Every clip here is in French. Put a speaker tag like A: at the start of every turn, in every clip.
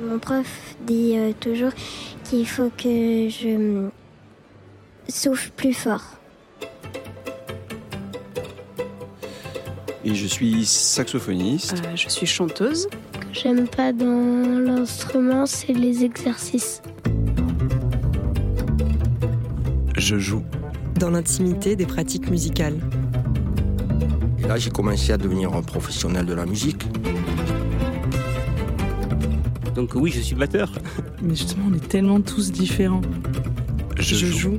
A: Mon prof dit euh, toujours qu'il faut que je souffle plus fort.
B: Et je suis saxophoniste.
C: Euh, je suis chanteuse.
A: Ce que j'aime pas dans l'instrument, c'est les exercices.
B: Je joue.
D: Dans l'intimité des pratiques musicales.
E: Et là, j'ai commencé à devenir un professionnel de la musique.
F: Donc oui, je suis batteur.
G: Mais justement, on est tellement tous différents.
B: Je, joue.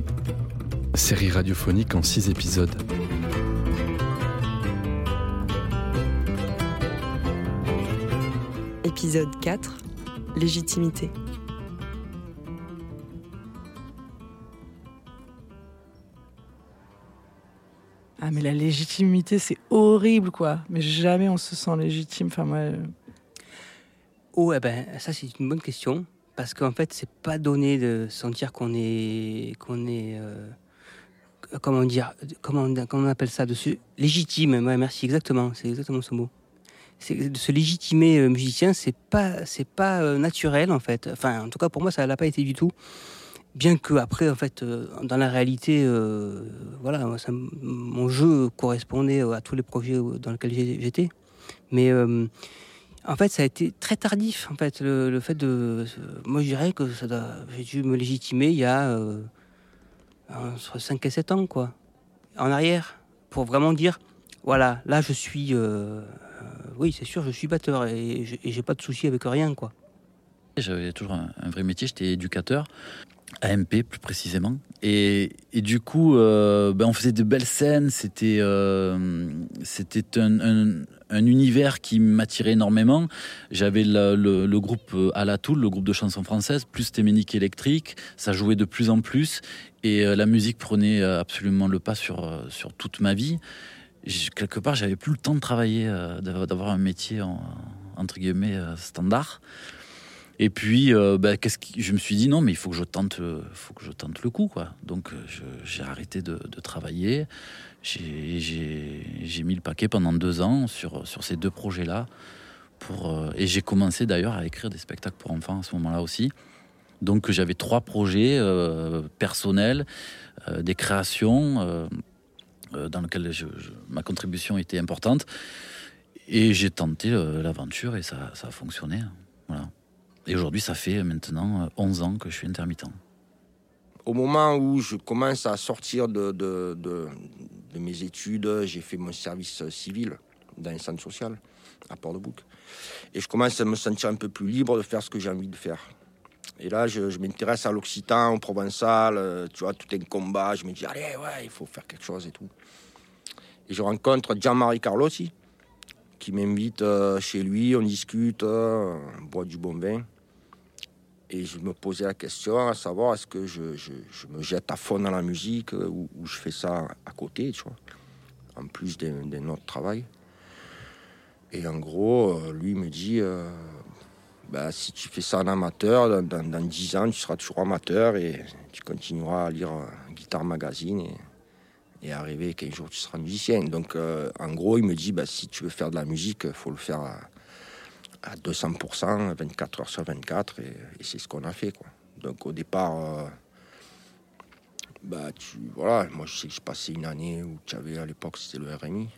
B: Série radiophonique en six épisodes.
D: Épisode 4 Légitimité.
G: Ah, mais la légitimité, c'est horrible, quoi. Mais jamais on se sent légitime. Enfin, moi.
F: Oh, eh ben, ça c'est une bonne question. Parce qu'en fait, c'est pas donné de sentir qu'on est. qu'on est. euh, comment dire comment, comment on appelle ça de Légitime, ouais, merci, exactement. C'est exactement ce mot. De se légitimer euh, musicien, c'est pas, c'est pas euh, naturel en fait. Enfin, en tout cas pour moi, ça l'a pas été du tout. Bien que après, en fait, dans la réalité, voilà, mon jeu correspondait à tous les projets dans lesquels j'étais. Mais en fait, ça a été très tardif. En fait, le, fait de, moi, je dirais que j'ai dû me légitimer il y a euh, entre 5 et 7 ans, quoi, en arrière, pour vraiment dire, voilà, là, je suis, euh, euh, oui, c'est sûr, je suis batteur et j'ai pas de souci avec rien, quoi.
H: J'avais toujours un, vrai métier, j'étais éducateur, AMP plus précisément. Et, du coup, euh, ben on faisait de belles scènes, c'était c'était un- un univers qui m'attirait énormément. J'avais le, groupe à la Toul, le groupe de chansons françaises, plus Téménique électrique, ça jouait de plus en plus et euh, la musique prenait euh, absolument le pas sur, euh, sur toute ma vie. Quelque part, j'avais plus le temps de travailler, euh, d'avoir un métier en- entre guillemets euh, standard. Et puis, euh, bah, je me suis dit non, mais il faut que je tente, euh, faut que je tente le coup. Donc, euh, j'ai arrêté de, de travailler. J'ai- mis le paquet pendant deux ans sur, ces deux projets-là. Et j'ai commencé d'ailleurs à écrire des spectacles pour enfants à ce moment-là aussi. Donc, j'avais trois projets personnels, des créations dans lesquelles ma contribution était importante. Et j'ai tenté l'aventure et ça a fonctionné. Et aujourd'hui, ça fait maintenant euh, 11 ans que je suis intermittent.
E: Au moment où je commence à sortir de, mes études, j'ai fait mon service civil dans un centre social à Port-de-Bouc. Et je commence à me sentir un peu plus libre de faire ce que j'ai envie de faire. Et là, je, je m'intéresse à l'Occitan, au Provençal, euh, tu vois, tout un combat. Je me dis, allez, ouais, il faut faire quelque chose et tout. Et je rencontre Jean-Marie Carlossi, qui m'invite euh, chez lui, on discute, euh, on boit du bon vin. Et je me posais la question à savoir est-ce que je, je- me jette à fond dans la musique euh, ou, je fais ça à côté, tu vois, en plus d'un d'un autre travail. Et en gros, euh, lui me dit euh, bah, si tu fais ça en amateur, dans, dans, dans 10 ans, tu seras toujours amateur et tu continueras à lire Guitar Magazine et, et arriver qu'un jour tu seras musicien. Donc, en gros, il me dit bah, si tu veux faire de la musique, il faut le faire à, à 200%, 24 heures sur 24, et, c'est ce qu'on a fait. Donc au départ, euh, bah, tu, voilà, moi je sais que j'ai passé une année où tu avais à l'époque c'était le RMI,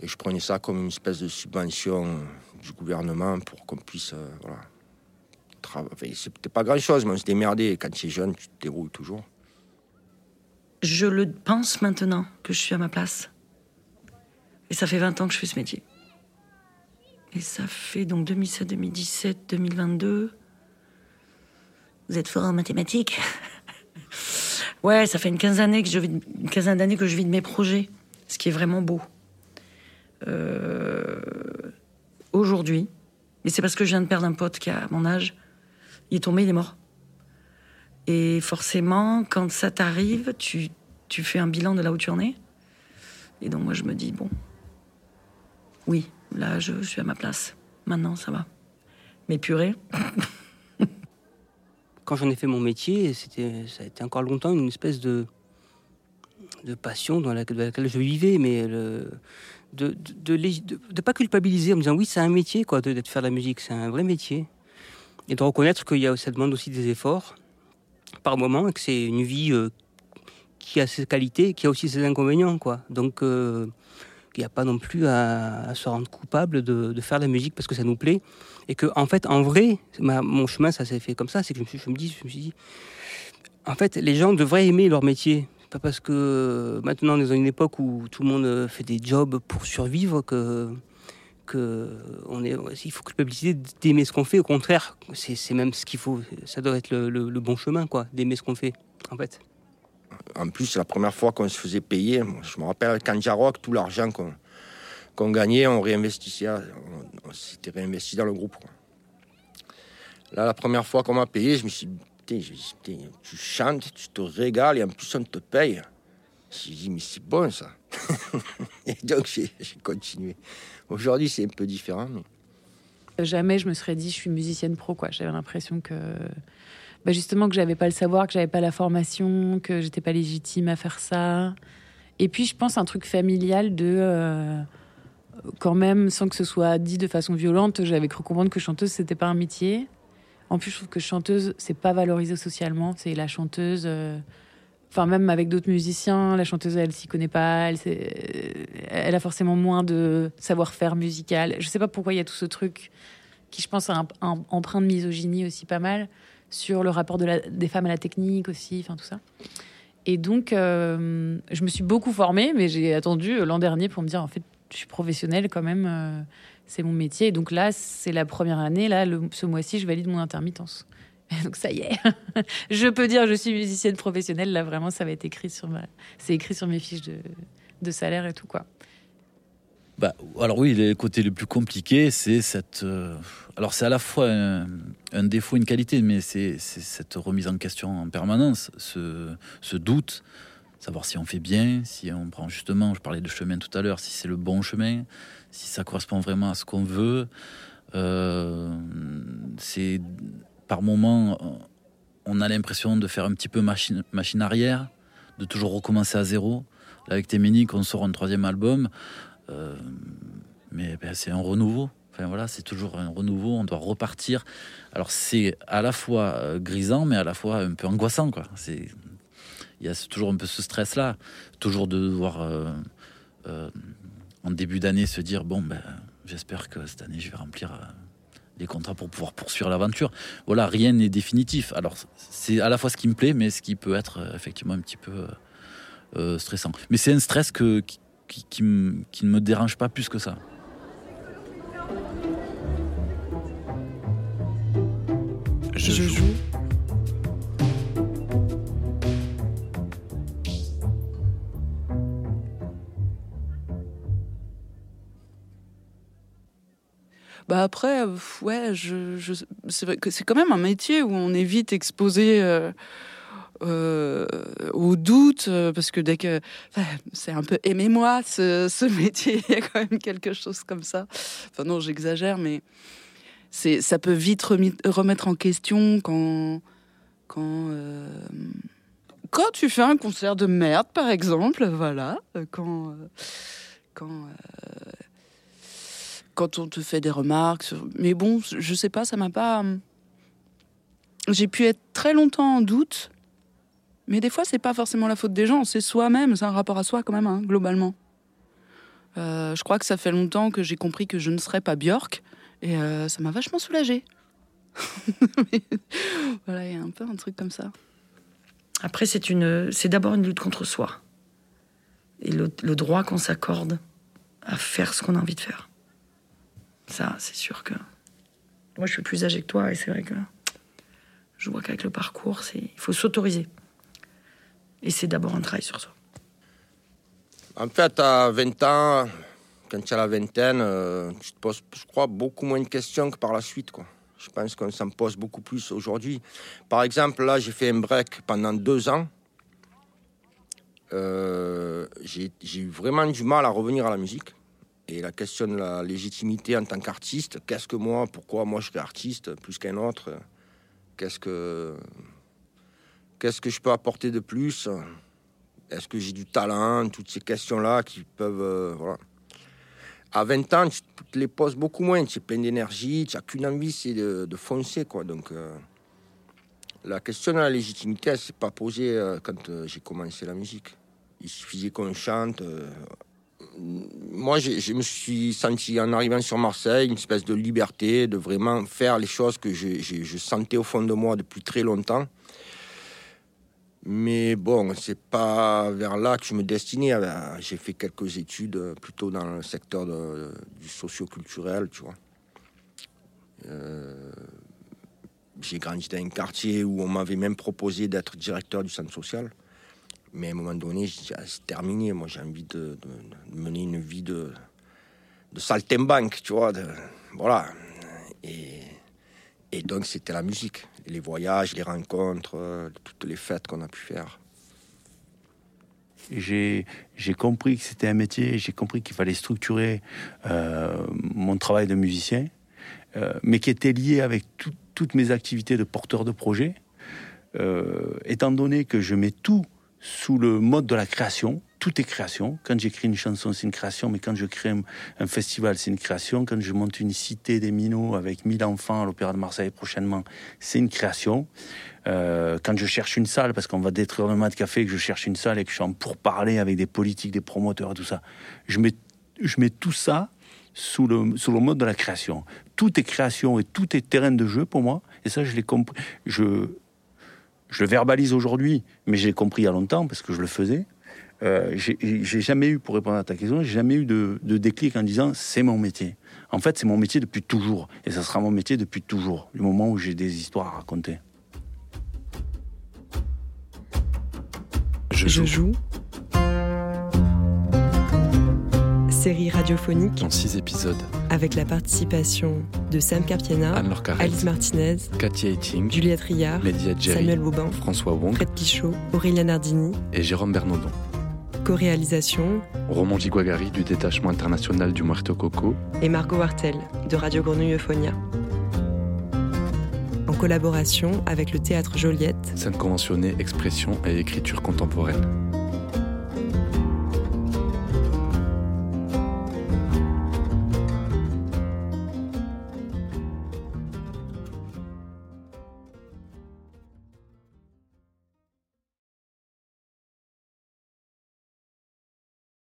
E: et je prenais ça comme une espèce de subvention du gouvernement pour qu'on puisse, euh, voilà, trava- enfin, c'était pas grand chose, mais on se démerdait. Quand tu es jeune, tu te débrouilles toujours.
I: Je le pense maintenant que je suis à ma place. Et ça fait 20 ans que je fais ce métier. Et ça fait donc 2007, 2017, 2022. Vous êtes fort en mathématiques Ouais, ça fait une quinzaine d'années que je vis une quinzaine d'années que je vis de mes projets, ce qui est vraiment beau. Euh, Aujourd'hui, mais c'est parce que je viens de perdre un pote qui a mon âge. Il est tombé, il est mort. Et forcément, quand ça t'arrive, tu, tu fais un bilan de là où tu en es. Et donc moi, je me dis, bon, oui, là, je, suis à ma place. Maintenant, ça va. Mais purée,
F: Quand j'en ai fait mon métier, ça a été encore longtemps une espèce de, de passion dans laquelle, laquelle je vivais, mais de, de, de, pas culpabiliser en me disant oui, c'est un métier quoi, de faire de la musique, c'est un vrai métier. et de reconnaître a, ça demande aussi des efforts par moment et que c'est une vie euh, qui a ses qualités, qui a aussi ses inconvénients, quoi. Donc, euh, il n'y a pas non plus à, se rendre coupable de, faire de la musique parce que ça nous plaît. Et que, en fait, en vrai, mon chemin, ça s'est fait comme ça. C'est que je me, suis, je me dis, je me suis dit, en fait, les gens devraient aimer leur métier. Pas parce que maintenant on est dans une époque où tout le monde fait des jobs pour survivre que que on est, il faut culpabiliser d'aimer ce qu'on fait. Au contraire, c'est même ce qu'il faut. Ça doit être le, bon chemin, quoi, d'aimer ce qu'on fait, en fait.
E: En plus, la première fois qu'on se faisait payer, je me rappelle avec Kanjarok, tout l'argent qu'on gagnait, on réinvestissait, on, s'était réinvesti dans le groupe. Là, la première fois qu'on m'a payé, je me suis dit, tu chantes, tu te régales et en plus on te paye. J'ai dit, mais c'est bon ça. et donc j'ai continué. Aujourd'hui, c'est un peu différent.
C: Jamais je me serais dit, je suis musicienne pro. J'avais l'impression que. Bah justement, que j'avais pas le savoir, que j'avais pas la formation, que j'étais pas légitime à faire ça. Et puis, je pense un truc familial de. Euh, quand même, sans que ce soit dit de façon violente, j'avais cru comprendre que chanteuse, c'était pas un métier. En plus, je trouve que chanteuse, c'est pas valorisé socialement. C'est la chanteuse. Euh, Enfin, même avec d'autres musiciens, la chanteuse, elle s'y connaît pas, elle, elle a forcément moins de savoir-faire musical. Je sais pas pourquoi il y a tout ce truc qui, je pense, a un, un emprunt de misogynie aussi pas mal sur le rapport des femmes à la technique aussi, enfin tout ça. Et donc, euh, je me suis beaucoup formée, mais j'ai attendu l'an dernier pour me dire, en fait, je suis professionnelle quand même, euh, c'est mon métier. Et donc là, c'est la première année, là, ce mois-ci, je valide mon intermittence. Donc ça y est, je peux dire je suis musicienne professionnelle. Là vraiment, ça va être écrit sur ma, c'est écrit sur mes fiches de salaire et tout quoi.
H: Bah, alors oui, le côté le plus compliqué, c'est cette. Euh, alors c'est à la fois un, défaut, une qualité, mais c'est cette remise en question en permanence, ce, doute, savoir si on fait bien, si on prend justement, je parlais de chemin tout à l'heure, si c'est le bon chemin, si ça correspond vraiment à ce qu'on veut. Euh, c'est par moment, on a l'impression de faire un petit peu machine, machine arrière, de toujours recommencer à zéro. Là, avec Téménique, on sort un troisième album, euh, mais ben, c'est un renouveau. Enfin voilà, c'est toujours un renouveau, on doit repartir. Alors c'est à la fois euh, grisant, mais à la fois un peu angoissant, quoi. C'est il y a toujours un peu ce stress-là, toujours de devoir euh, en début d'année se dire bon ben j'espère que cette année je vais remplir des contrats pour pouvoir poursuivre l'aventure. Voilà, rien n'est définitif. Alors, c'est à la fois ce qui me plaît, mais ce qui peut être effectivement un petit peu stressant. Mais c'est un stress que, qui, ne me dérange pas plus que ça.
B: Je, joue.
G: Bah après, ouais, je, je c'est vrai que c'est quand même un métier où on est vite exposé euh, euh, au doute, euh, parce que dès que c'est un peu aimez-moi ce, métier, il y a quand même quelque chose comme ça. Enfin non, j'exagère, mais c'est ça peut vite remettre en question quand quand quand tu fais un concert de merde, par exemple, voilà, quand quand on te fait des remarques. Mais bon, je sais pas, ça m'a pas. J'ai pu être très longtemps en doute, mais des fois, c'est pas forcément la faute des gens, c'est soi-même, c'est un rapport à soi quand même, hein, globalement. Euh, je crois que ça fait longtemps que j'ai compris que je ne serais pas Björk, et euh, ça m'a vachement soulagée. voilà, il y a un peu un truc comme ça.
I: Après, c'est une, c'est d'abord une lutte contre soi et le droit qu'on s'accorde à faire ce qu'on a envie de faire. Ça, c'est sûr que. Moi, je suis plus âgée que toi et c'est vrai que je vois qu'avec le parcours, il faut s'autoriser. Et c'est d'abord un travail sur soi.
E: En fait, à 20 ans, quand tu as la vingtaine, euh, tu te poses, je crois, beaucoup moins de questions que par la suite. Quoi. Je pense qu'on s'en pose beaucoup plus aujourd'hui. Par exemple, là, j'ai fait un break pendant deux ans. Euh, j'ai eu vraiment du mal à revenir à la musique et la question de la légitimité en tant qu'artiste. Qu'est-ce que moi, pourquoi moi je serais artiste plus qu'un autre Qu'est-ce que qu'est-ce que je peux apporter de plus? Est-ce que j'ai du talent? Toutes ces questions-là qui peuvent euh, voilà. À 20 ans, tu te les poses beaucoup moins. Tu es plein d'énergie, tu n'as qu'une envie, c'est de, foncer. Quoi. Donc, euh, la question de la légitimité, elle s'est pas posée euh, quand j'ai commencé la musique. Il suffisait qu'on chante. Moi, je me suis senti, en arrivant sur Marseille, une espèce de liberté, de vraiment faire les choses que je sentais au fond de moi depuis très longtemps. Mais bon, c'est pas vers là que je me destinais. Ah, j'ai fait quelques études plutôt dans le secteur du socio-culturel, tu vois. Euh, j'ai grandi dans un quartier où on m'avait même proposé d'être directeur du centre social. Mais à un moment donné, ah, c'est terminé. Moi, j'ai envie de, mener une vie de, de saltimbanque, tu vois. voilà. Et donc, c'était la musique les voyages, les rencontres, euh, toutes les fêtes qu'on a pu faire.
J: J'ai compris que c'était un métier, j'ai compris qu'il fallait structurer euh, mon travail de musicien, euh, mais qui était lié avec toutes mes activités de porteur de projet, étant donné que je mets tout sous le mode de la création, tout est création. Quand j'écris une chanson, c'est une création, mais quand je crée un, festival, c'est une création. Quand je monte une cité des minots avec 1000 enfants à l'Opéra de Marseille prochainement, c'est une création. Euh, quand je cherche une salle, parce qu'on va détruire le mat café, que je cherche une salle et que je suis en pourparler avec des politiques, des promoteurs et tout ça, je mets, tout ça sous le, sous le mode de la création. Tout est création et tout est terrain de jeu pour moi. Et ça, je l'ai compris. Je, je le verbalise aujourd'hui, mais j'ai compris il y a longtemps parce que je le faisais. Euh, j'ai jamais eu, pour répondre à ta question, j'ai jamais eu de, déclic en disant c'est mon métier. En fait, c'est mon métier depuis toujours, et ça sera mon métier depuis toujours, du moment où j'ai des histoires à raconter.
D: Je joue. Série radiophonique
B: en six épisodes
D: avec la participation de Sam Carpiena, Alice Martinez,
B: Katia Etting,
D: Juliette Rillard, Samuel Bobin,
B: François Wong,
D: Fred Pichot, Aurélien Nardini
B: et Jérôme Bernaudon.
D: Co-réalisation
B: Roman Giguagari du détachement international du Muerto Coco
D: et Margot Wartel de Radio Grenouille Euphonia. En collaboration avec le théâtre Joliette,
B: scène conventionnée, expression et écriture contemporaine.